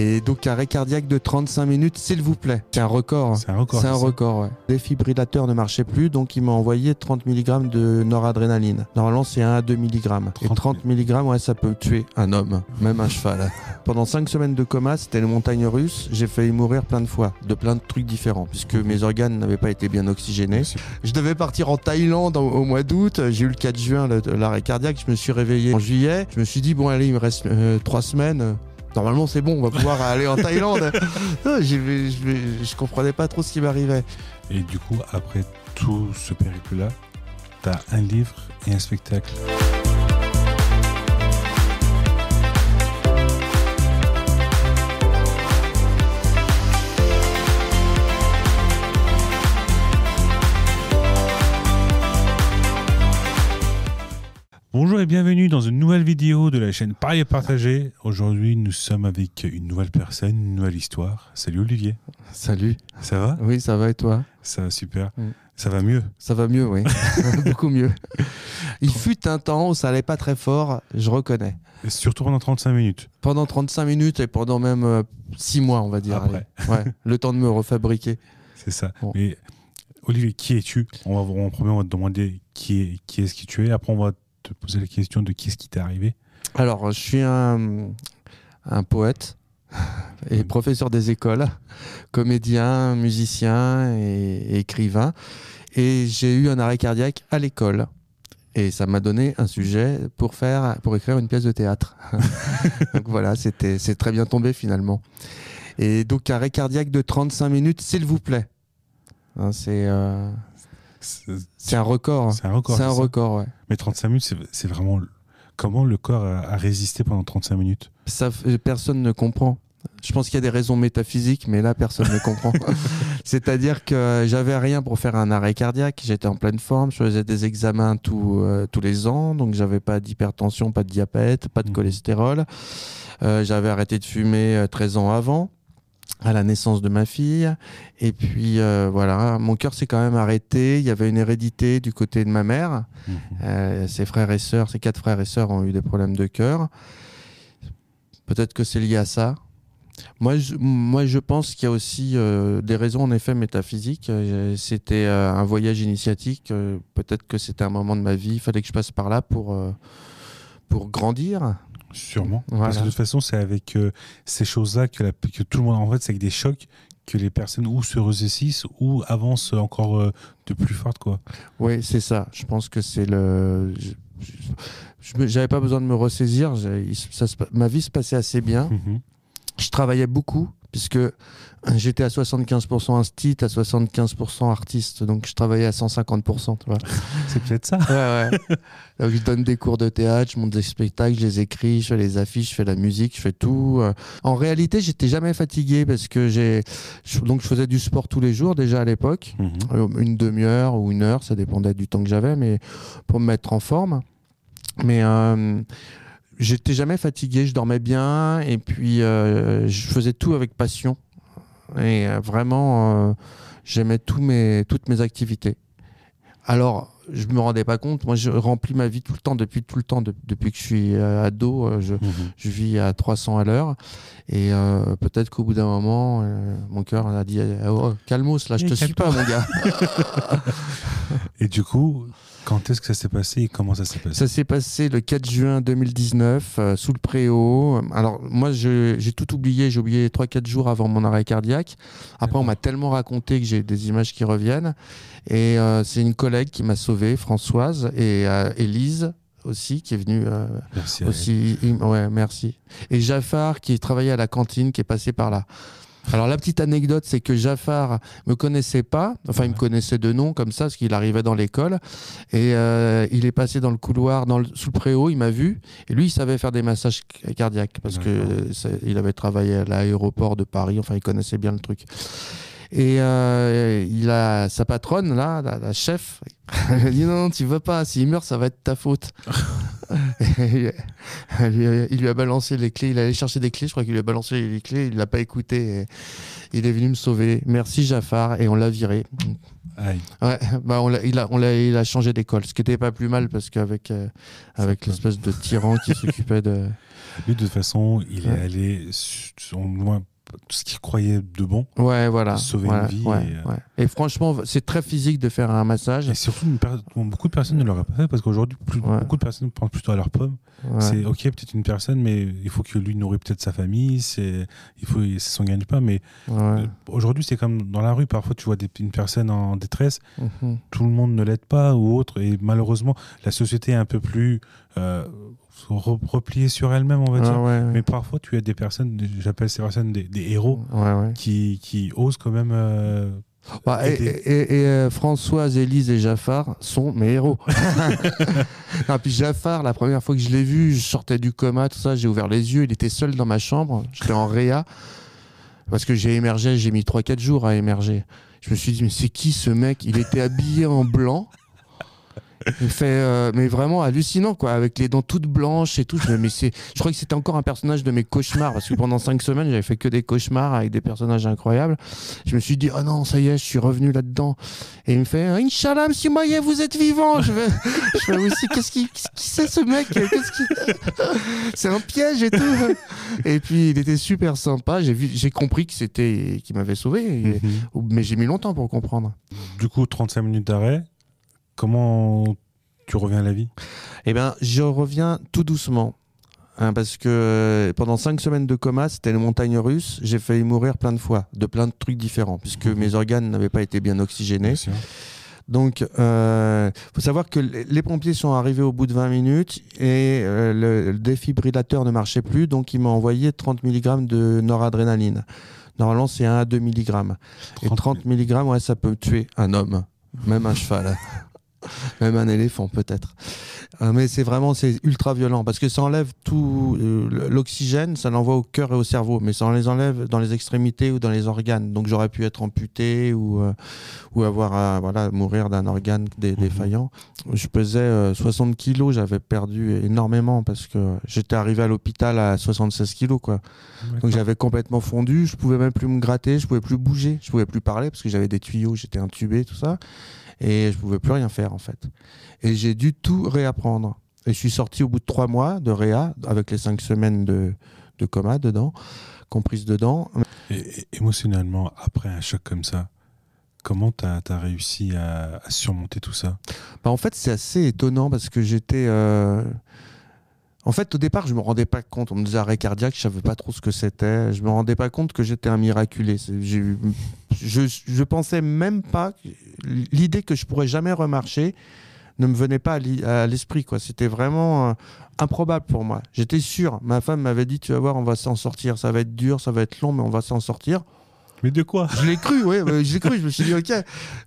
Et donc arrêt cardiaque de 35 minutes, s'il vous plaît. C'est un record. C'est un record. C'est un record, ouais. Les fibrillateurs ne marchaient plus, donc il m'a envoyé 30 mg de noradrénaline. Normalement, c'est 1 à 2 mg. Et 30 30 mg, ouais, ça peut tuer un homme, même un cheval. Pendant 5 semaines de coma, c'était les montagnes russes. J'ai failli mourir plein de fois, de plein de trucs différents, puisque mes organes n'avaient pas été bien oxygénés. Je devais partir en Thaïlande au, au mois d'août. J'ai eu le 4 juin le- l'arrêt cardiaque. Je me suis réveillé en juillet. Je me suis dit, bon, allez, il me reste 3 semaines. Normalement, c'est bon, on va pouvoir aller en Thaïlande. Je, je comprenais pas trop ce qui m'arrivait. Et du coup, après tout ce périple-là, t'as un livre et un spectacle. Bonjour et bienvenue dans une nouvelle vidéo de la chaîne Paris et Partagé. Aujourd'hui, nous sommes avec une nouvelle personne, une nouvelle histoire. Salut Olivier, Salut. ça va? Oui, ça va et toi? Ça va super. Ça va mieux? Ça va mieux, oui. Beaucoup mieux. Il fut un temps où ça allait pas très fort, je reconnais. Et surtout pendant 35 minutes. Pendant 35 minutes et pendant même 6 mois, on va dire. Après. Ouais, le temps de me refabriquer. C'est ça. Bon. Mais Olivier, qui es-tu? On va, En premier, on va te demander qui est qui est-ce que tu es. Après, on va te poser la question de qui est-ce qui t'est arrivé. Alors, je suis un, un poète et professeur des écoles, comédien, musicien et, et écrivain. Et j'ai eu un arrêt cardiaque à l'école. Et ça m'a donné un sujet pour faire, pour écrire une pièce de théâtre. donc voilà, c'était, c'est très bien tombé finalement. Et donc arrêt cardiaque de 35 minutes, s'il vous plaît. Hein, c'est, euh, C'est c'est un record. c'est un record. C'est un record, ouais. Mais 35 minutes, c'est- vraiment. Comment le corps a, a résisté pendant 35 minutes? Ça, f- personne ne comprend. Je pense qu'il y a des raisons métaphysiques, mais là, personne ne comprend. C'est-à-dire que j'avais rien pour faire un arrêt cardiaque. J'étais en pleine forme. Je faisais des examens tous euh, tous les ans. Donc, j'avais pas d'hypertension, pas de diabète, pas de Mhm. cholestérol. Euh, j'avais arrêté de fumer euh, 13 ans avant à la naissance de ma fille. Et puis, euh, voilà, mon cœur s'est quand même arrêté. Il y avait une hérédité du côté de ma mère. Mhm. Euh, ses frères et sœurs, ses quatre frères et sœurs ont eu des problèmes de cœur. Peut-être que c'est lié à ça. Moi, je, moi, je pense qu'il y a aussi euh, des raisons en effet métaphysiques. C'était un voyage initiatique. Peut-être que c'était un moment de ma vie. Il fallait que je passe par là pour, pour grandir. Sûrement. Voilà. Parce que de toute façon, c'est avec euh, ces choses-là que, tout le monde, en fait, c'est avec des chocs que les personnes ou se ressaisissent ou avancent encore euh, de plus forte, quoi. Oui, c'est ça. Je pense que c'est le. J'avais pas besoin de me ressaisir. Ça se ma vie se passait assez bien. Mhm. Je travaillais beaucoup puisque j'étais à 75% instit, à 75% artiste, donc je travaillais à 150%, tu vois. C'est peut-être ça. Ouais, ouais. Donc je donne des cours de théâtre, je monte des spectacles, je les écris, je fais les affiches, je fais la musique, je fais tout. Euh, En réalité, j'étais jamais fatigué parce que j'ai donc je faisais du sport tous les jours déjà à l'époque, Mhm. Euh, une demi-heure ou une heure, ça dépendait du temps que j'avais, mais pour me mettre en forme. Mais euh, j'étais jamais fatigué, je dormais bien et puis euh, je faisais tout avec passion. Et euh, vraiment, euh, j'aimais tous mes, toutes mes activités. Alors, je me rendais pas compte, moi je remplis ma vie tout le temps, depuis tout le temps, de- depuis que je suis euh, ado, je, Mhm. je vis à 300 à l'heure. Et euh, peut-être qu'au bout d'un moment, euh, mon cœur a dit oh, Calmos, là, je te suis pas, mon gars. Et du coup, quand est-ce que ça s'est passé et comment ça s'est passé Ça s'est passé le 4 juin 2019 euh, sous le préau. Alors moi j'ai tout oublié, j'ai oublié 3-4 jours avant mon arrêt cardiaque. Après on m'a tellement raconté que j'ai des images qui reviennent. Et euh, c'est une collègue qui m'a sauvé, Françoise, et euh, Élise aussi qui est venue euh, Merci. aussi. Ouais, merci. Et Jaffar qui travaillait à la cantine qui est passé par là. Alors la petite anecdote, c'est que Jaffar me connaissait pas, enfin il me connaissait de nom comme ça, parce qu'il arrivait dans l'école, et euh, il est passé dans le couloir, dans le, sous le préau, il m'a vu, et lui il savait faire des massages cardiaques, parce que il avait travaillé à l'aéroport de Paris, enfin il connaissait bien le truc. Et euh, il a sa patronne là, la, la chef, elle a dit non, non, tu veux pas, s'il meurt, ça va être ta faute. Et lui a- il lui a balancé les clés. Il allait chercher des clés. Je crois qu'il lui a balancé les clés. Il l'a pas écouté. et il est venu me sauver. Merci Jafar. Et on l'a viré. Aïe. Ouais, bah on il, a, on l'a- il a changé d'école, ce qui était pas plus mal parce qu'avec euh, avec l'espèce de tyran qui s'occupait de. Lui, de toute façon, il est allé sur loin tout ce qu'il croyait de bon. Ouais, voilà. Sauver une vie ouais, et, euh, ouais. Et franchement, c'est très physique de faire un massage. Et surtout, beaucoup de personnes ne l'auraient pas fait parce qu'aujourd'hui, Ouais. beaucoup de personnes pensent plutôt à leur pomme. C'est ok, peut-être une personne, mais il faut que lui nourrit peut-être sa famille. C'est il faut, son gagne-pain. Mais Ouais. euh, aujourd'hui, c'est comme dans la rue. Parfois, tu vois des- une personne en détresse, Mhm. tout le monde ne l'aide pas ou autre. Et malheureusement, la société est un peu plus euh, re- repliée sur elle-même, on va Ah dire. ouais, ouais. Mais parfois, tu as des personnes, j'appelle ces personnes des, des héros, Ouais, qui, qui osent quand même. euh, Bah, et aider. et- et, euh, Françoise, Élise et Jaffar sont mes héros. non, puis Jaffar, la première fois que je l'ai vu, je sortais du coma, tout ça, j'ai ouvert les yeux, il était seul dans ma chambre, j'étais en réa, parce que j'ai émergé, j'ai mis 3-4 jours à émerger. Je me suis dit, mais c'est qui ce mec? Il était habillé en blanc. Il fait, euh, mais vraiment hallucinant, quoi, avec les dents toutes blanches et tout. Je, mais c'est, je crois que c'était encore un personnage de mes cauchemars, parce que pendant cinq semaines, j'avais fait que des cauchemars avec des personnages incroyables. Je me suis dit, oh non, ça y est, je suis revenu là-dedans. Et il me fait, Inch'Allah, monsieur Maillet, vous êtes vivant. Je fais, je aussi, qu'est-ce qui, qui c'est ce mec? C'est un piège et tout. Et puis, il était super sympa. J'ai vu, j'ai compris que c'était, qu'il m'avait sauvé. Et- Mhm. Mais j'ai mis longtemps pour comprendre. Du coup, 35 minutes d'arrêt. Comment tu reviens à la vie? Eh bien, je reviens tout doucement. Hein, parce que euh, pendant cinq semaines de coma, c'était les montagnes russes. J'ai failli mourir plein de fois, de plein de trucs différents, puisque Mhm. mes organes n'avaient pas été bien oxygénés. Bien. Donc, il faut savoir que les pompiers sont arrivés au bout de 20 minutes et euh, le, le défibrillateur ne marchait plus, donc ils m'ont envoyé 30 mg de noradrénaline. Normalement, c'est 1 à 2 mg. Et 30 mg, ouais, ça peut tuer un homme, même un cheval, même un éléphant peut-être. Euh, mais c'est vraiment c'est ultra violent parce que ça enlève tout euh, l'oxygène, ça l'envoie au cœur et au cerveau, mais ça en les enlève dans les extrémités ou dans les organes. Donc j'aurais pu être amputé ou euh, ou avoir à voilà mourir d'un organe dé- Mhm. défaillant. Je pesais euh, 60 kilos, j'avais perdu énormément parce que j'étais arrivé à l'hôpital à 76 kilos quoi. Donc j'avais complètement fondu, je pouvais même plus me gratter, je pouvais plus bouger, je pouvais plus parler parce que j'avais des tuyaux, j'étais intubé, tout ça, et je pouvais plus rien faire en fait. Et j'ai dû tout réapprendre. Et je suis sorti au bout de trois mois de réa, avec les cinq semaines de, de coma dedans, comprises dedans. Et- et- émotionnellement, après un choc comme ça, comment tu as, réussi à, à surmonter tout ça? Bah, en fait, c'est assez étonnant parce que j'étais. euh, En fait, au départ, je me rendais pas compte. On me disait arrêt cardiaque, je savais pas trop ce que c'était. Je me rendais pas compte que j'étais un miraculé. Je, je pensais même pas. L'idée que je pourrais jamais remarcher ne me venait pas à l'esprit. C'était vraiment euh, improbable pour moi. J'étais sûr. Ma femme m'avait dit tu vas voir, on va s'en sortir. Ça va être dur, ça va être long, mais on va s'en sortir. Mais de quoi Je l'ai cru, oui, je l'ai cru. Je me suis dit, ok,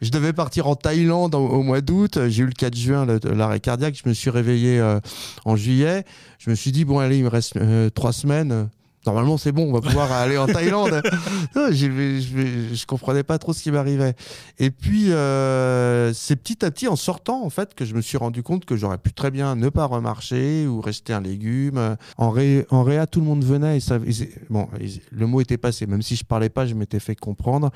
je devais partir en Thaïlande au, mois d'août. J'ai eu le 4 juin l'arrêt cardiaque. Je me suis réveillé euh, en juillet. Je me suis dit, bon, allez, il me reste euh, trois semaines. Normalement, c'est bon, on va pouvoir aller en Thaïlande. Non, je, comprenais pas trop ce qui m'arrivait. Et puis, euh, c'est petit à petit, en sortant, en fait, que je me suis rendu compte que j'aurais pu très bien ne pas remarcher ou rester un légume. En, ré, en réa, tout le monde venait et ça, bon, le mot était passé. Même si je parlais pas, je m'étais fait comprendre.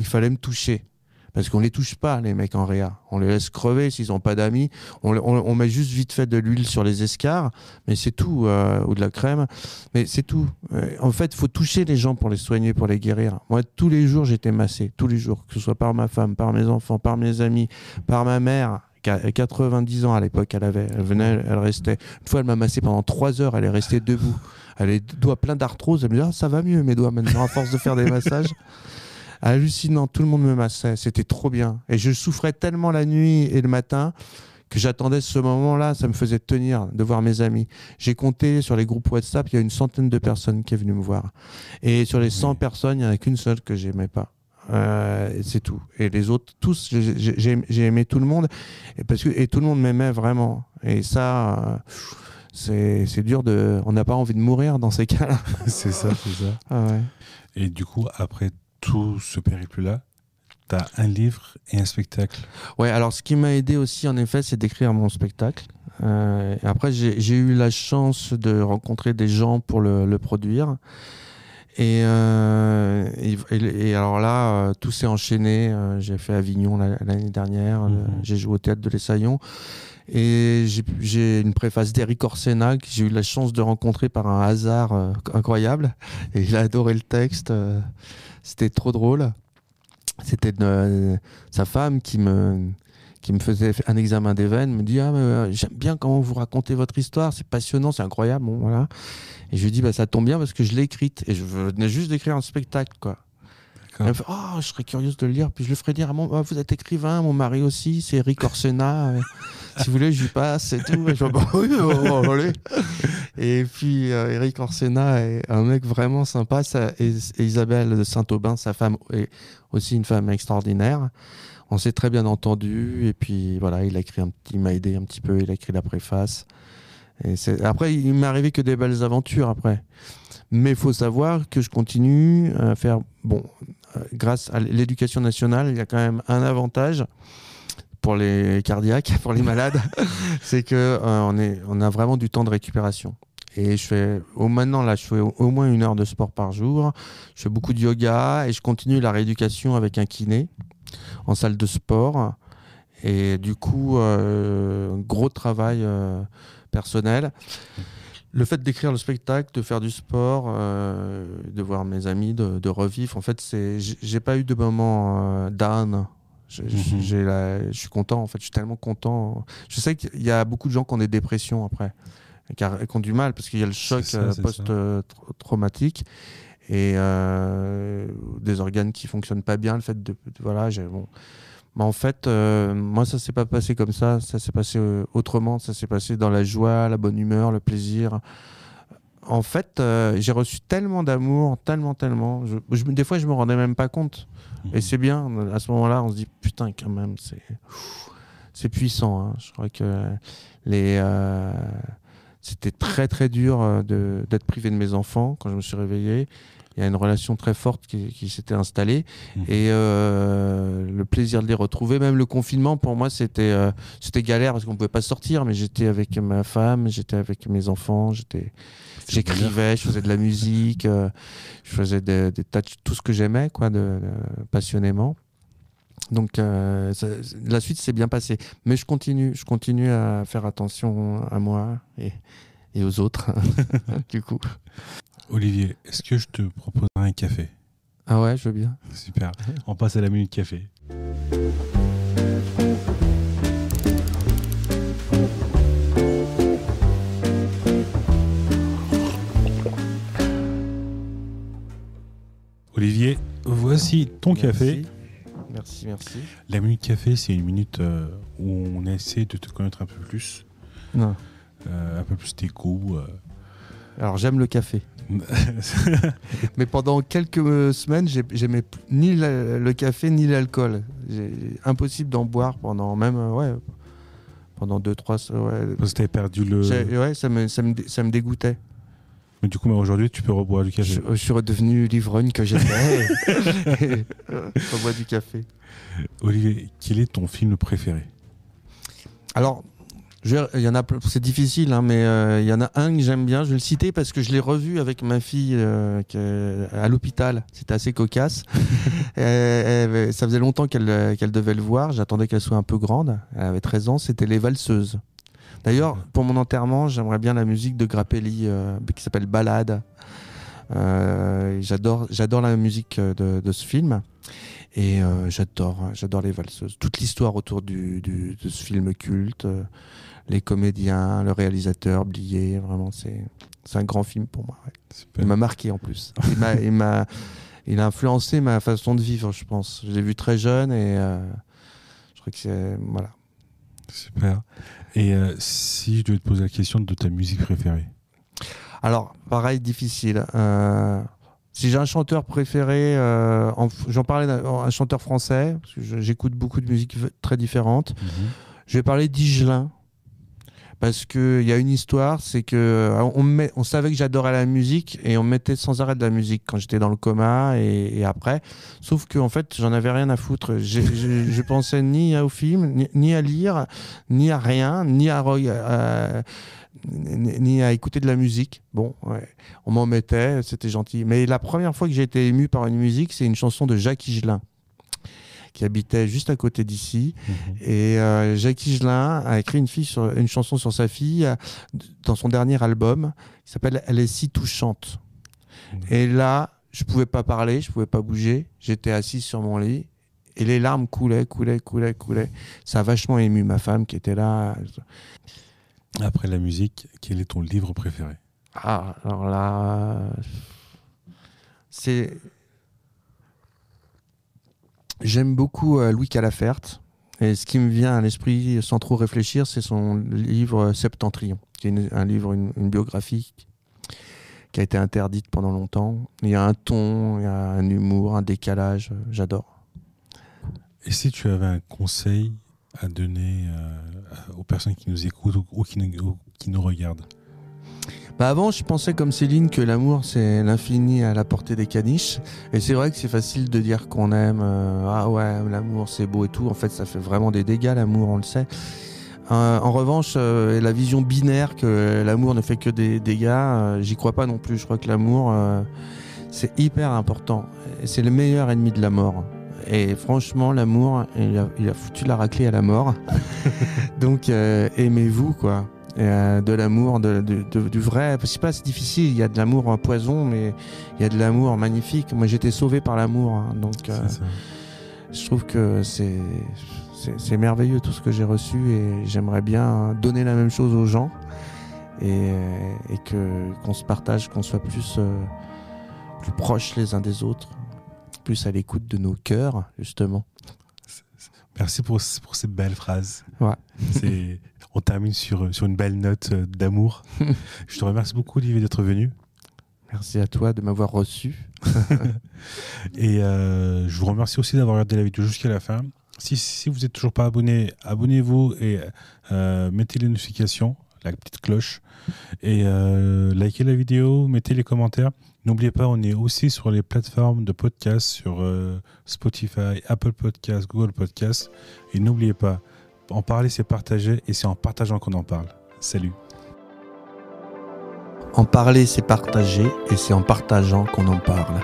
Il fallait me toucher. Parce qu'on les touche pas, les mecs en réa. On les laisse crever s'ils ont pas d'amis. On, met juste vite fait de l'huile sur les escarres, mais c'est tout, euh, ou de la crème, mais c'est tout. Euh, en fait, faut toucher les gens pour les soigner, pour les guérir. Moi, tous les jours, j'étais massé, tous les jours, que ce soit par ma femme, par mes enfants, par mes amis, par ma mère. qui a 90 ans à l'époque, elle avait, elle venait, elle restait. Une fois, elle m'a massé pendant 3 heures, elle est restée debout. Elle a les doigts pleins d'arthrose, elle me dit ah, ça va mieux mes doigts maintenant à force de faire des massages. Hallucinant, tout le monde me massait, c'était trop bien. Et je souffrais tellement la nuit et le matin que j'attendais ce moment-là, ça me faisait tenir de voir mes amis. J'ai compté sur les groupes WhatsApp, il y a une centaine de personnes qui est venues me voir. Et sur les 100 Oui. personnes, il n'y en a qu'une seule que j'aimais pas. Euh, c'est tout. Et les autres, tous, j'ai- aimé tout le monde. Et, parce que, et tout le monde m'aimait vraiment. Et ça, euh, c'est c'est dur de. On n'a pas envie de mourir dans ces cas-là. C'est ça, c'est ça. Ah ouais. Et du coup, après tout ce périple-là, tu as un livre et un spectacle. Ouais, alors ce qui m'a aidé aussi, en effet, c'est d'écrire mon spectacle. Euh, après, j'ai eu la chance de rencontrer des gens pour le, le produire. Et, euh, et, alors là, euh, tout s'est enchaîné. J'ai fait Avignon la- l'année dernière. Mhm. J'ai joué au théâtre de l'Essaillon. Et j'ai- une préface d'Eric Orsena que j'ai eu la chance de rencontrer par un hasard incroyable. Et il a adoré le texte. Euh, C'était trop drôle. C'était de- sa femme qui me, qui me faisait un examen des veines, me dit ah, euh, j'aime bien comment vous racontez votre histoire, c'est passionnant, c'est incroyable. Bon, voilà. Et je lui dis bah, ça tombe bien parce que je l'ai écrite et je venais juste d'écrire un spectacle. Oh, je serais curieuse de le lire. Puis je le ferai dire à mon, Ah, vous êtes écrivain, mon mari aussi, c'est Eric Orsena. euh, si vous voulez, je lui passe et tout. Et je oh, oh. Et puis euh, Eric Orsena est un mec vraiment sympa. Ça, et, Isabelle de Saint-Aubin, sa femme, est aussi une femme extraordinaire. On s'est très bien entendu. Et puis voilà, il a écrit un petit, m'a aidé un petit peu. Il a écrit la préface. Et après, il m'est arrivé que des belles aventures après. Mais il faut savoir que je continue à faire. Bon, grâce à l'éducation nationale, il y a quand même un avantage pour les cardiaques, pour les malades, c'est que euh, on, est, on a vraiment du temps de récupération. Et je fais, au maintenant là, je fais au, au moins une heure de sport par jour. Je fais beaucoup de yoga et je continue la rééducation avec un kiné en salle de sport. Et du coup, euh, gros travail euh, personnel. Le fait d'écrire le spectacle, de faire du sport, euh, de voir mes amis, de, de revivre, en fait, c'est, j'ai pas eu de moment euh, down. Je, Mhm. je suis content, en fait, je suis tellement content. Je sais qu'il y a beaucoup de gens qui ont des dépressions après, qui, a- qui ont du mal parce qu'il y a le choc ça, euh, post-traumatique et euh, des organes qui fonctionnent pas bien. Le fait de, de- voilà, j'ai bon. Mais en fait, euh, moi, ça s'est pas passé comme ça. Ça s'est passé euh, autrement. Ça s'est passé dans la joie, la bonne humeur, le plaisir. En fait, euh, j'ai reçu tellement d'amour, tellement, tellement. Je, je me- des fois, je me rendais même pas compte. Et c'est bien. À ce moment-là, on se dit putain, quand même, c'est c'est puissant. hein. Je crois que les euh, c'était très très dur de- d'être privé de mes enfants quand je me suis réveillé. Il y a une relation très forte qui, qui s'était installée Mhm. et euh, le plaisir de les retrouver. Même le confinement pour moi c'était euh, c'était galère parce qu'on pouvait pas sortir, mais j'étais avec ma femme, j'étais avec mes enfants, j'étais J'écrivais, je faisais de la musique, euh, je faisais des, des tas de- tout ce que j'aimais, quoi, de, de- passionnément. Donc euh, ça- la suite s'est bien passée, mais je continue, je continue à faire attention à moi et, et aux autres, du coup. Olivier, est-ce que je te proposerai un café? Ah ouais, je veux bien. Super. On passe à la minute café. Olivier, voici ton café. Merci, merci. La minute café, c'est une minute euh, où on essaie de te connaître un peu plus, Non. euh, un peu plus tes goûts. euh. Alors j'aime le café, mais pendant quelques euh, semaines, j'ai- j'aimais ni le, café ni l'alcool. Impossible d'en boire pendant même euh, ouais pendant deux trois ouais, Parce que t'avais perdu le. Ouais, ça me, ça me, ça me dégoûtait. Mais du coup, aujourd'hui, tu peux reboire du café. Je, je suis redevenu l'ivrogne que j'étais. Et, euh, je bois du café. Olivier, quel est ton film préféré? Alors, je il y en a, c'est difficile, hein, mais euh, il y en a un que j'aime bien. Je vais le citer parce que je l'ai revu avec ma fille euh, qui est à l'hôpital. C'était assez cocasse. Et elle- ça faisait longtemps qu'elle euh, qu'elle devait le voir. J'attendais qu'elle soit un peu grande. Elle avait 13 ans. C'était Les Valseuses. D'ailleurs, pour mon enterrement, j'aimerais bien la musique de Grappelli euh, qui s'appelle Ballade. Euh, j'adore, j'adore la musique euh, de, de ce film. Et euh, j'adore, j'adore les valseuses. Toute l'histoire autour du, du- de ce film culte, les comédiens, le réalisateur, Blier, vraiment, c'est, c'est un grand film pour moi. ouais. Il m'a marqué en plus. Il m'a, il m'a, il a influencé ma façon de vivre, je pense. Je l'ai vu très jeune et euh, je crois que c'est, voilà. Super. Et euh, si je devais te poser la question de ta musique préférée? Alors, pareil, difficile. Euh, si j'ai un chanteur préféré, euh, en- j'en parlais d'un un chanteur français, parce que j'écoute beaucoup de musiques très différentes. Je vais parler d'Igelin, parce que il y a une histoire, c'est que euh, on, savait que j'adorais la musique et on me mettait sans arrêt de la musique quand j'étais dans le coma et, après. Sauf que en fait, j'en avais rien à foutre. Je pensais ni au film, ni, à lire, ni à rien, ni à, ni ni à écouter de la musique. Bon, ouais. on m'en mettait, c'était gentil. Mais la première fois que j'ai été ému par une musique, c'est une chanson de Jacques Higelin qui habitait juste à côté d'ici. Et euh, Jacques Higelin a écrit une, fille sur, une chanson sur sa fille euh, dans son dernier album qui s'appelle Elle est si touchante. Mhm. Et là, je pouvais pas parler, je pouvais pas bouger. J'étais assis sur mon lit et les larmes coulaient, coulaient, coulaient, coulaient. Ça a vachement ému ma femme qui était là. Après la musique, quel est ton livre préféré? Ah, alors là, c'est. J'aime beaucoup euh, Louis Calafert. Et ce qui me vient à l'esprit, sans trop réfléchir, c'est son livre Septentrion, qui est un livre, une, biographie qui a été interdite pendant longtemps. Il y a un ton, il y a un humour, un décalage. euh, J'adore. Et si tu avais un conseil à donner euh, aux personnes qui nous écoutent ou qui nous regardent? Bah avant, je pensais comme Céline que l'amour c'est l'infini à la portée des caniches. Et c'est vrai que c'est facile de dire qu'on aime. euh, ah ouais, l'amour c'est beau et tout. En fait, ça fait vraiment des dégâts l'amour, on le sait. Euh, en revanche, euh, la vision binaire que l'amour ne fait que des dégâts, j'y crois pas non plus. Je crois que l'amour c'est hyper important. C'est le meilleur ennemi de la mort. Et franchement, l'amour, il a, il a foutu la raclée à la mort. Donc, aimez-vous, quoi. Euh, de l'amour, de, de- de- du vrai. C'est pas si difficile. Il y a de l'amour en poison, mais il y a de l'amour magnifique. Moi, j'étais sauvé par l'amour. hein. donc, euh, je trouve que c'est c'est c'est merveilleux tout ce que j'ai reçu et j'aimerais bien donner la même chose aux gens et, et que qu'on se partage, qu'on soit plus euh, plus proches les uns des autres, plus à l'écoute de nos cœurs justement. Merci pour, pour ces belles phrases. Ouais. On termine sur, sur une belle note euh, d'amour. Je te remercie beaucoup, Olivier, d'être venu. Merci à toi de m'avoir reçu. Et euh, je vous remercie aussi d'avoir regardé la vidéo jusqu'à la fin. Si, si vous n'êtes toujours pas abonné, abonnez-vous et euh, mettez les notifications, la petite cloche. Et euh, likez la vidéo, mettez les commentaires. N'oubliez pas, on est aussi sur les plateformes de podcast, sur euh, Spotify, Apple Podcast, Google Podcast. Et n'oubliez pas, en parler, c'est partager et c'est en partageant qu'on en parle. Salut. En parler, c'est partager et c'est en partageant qu'on en parle.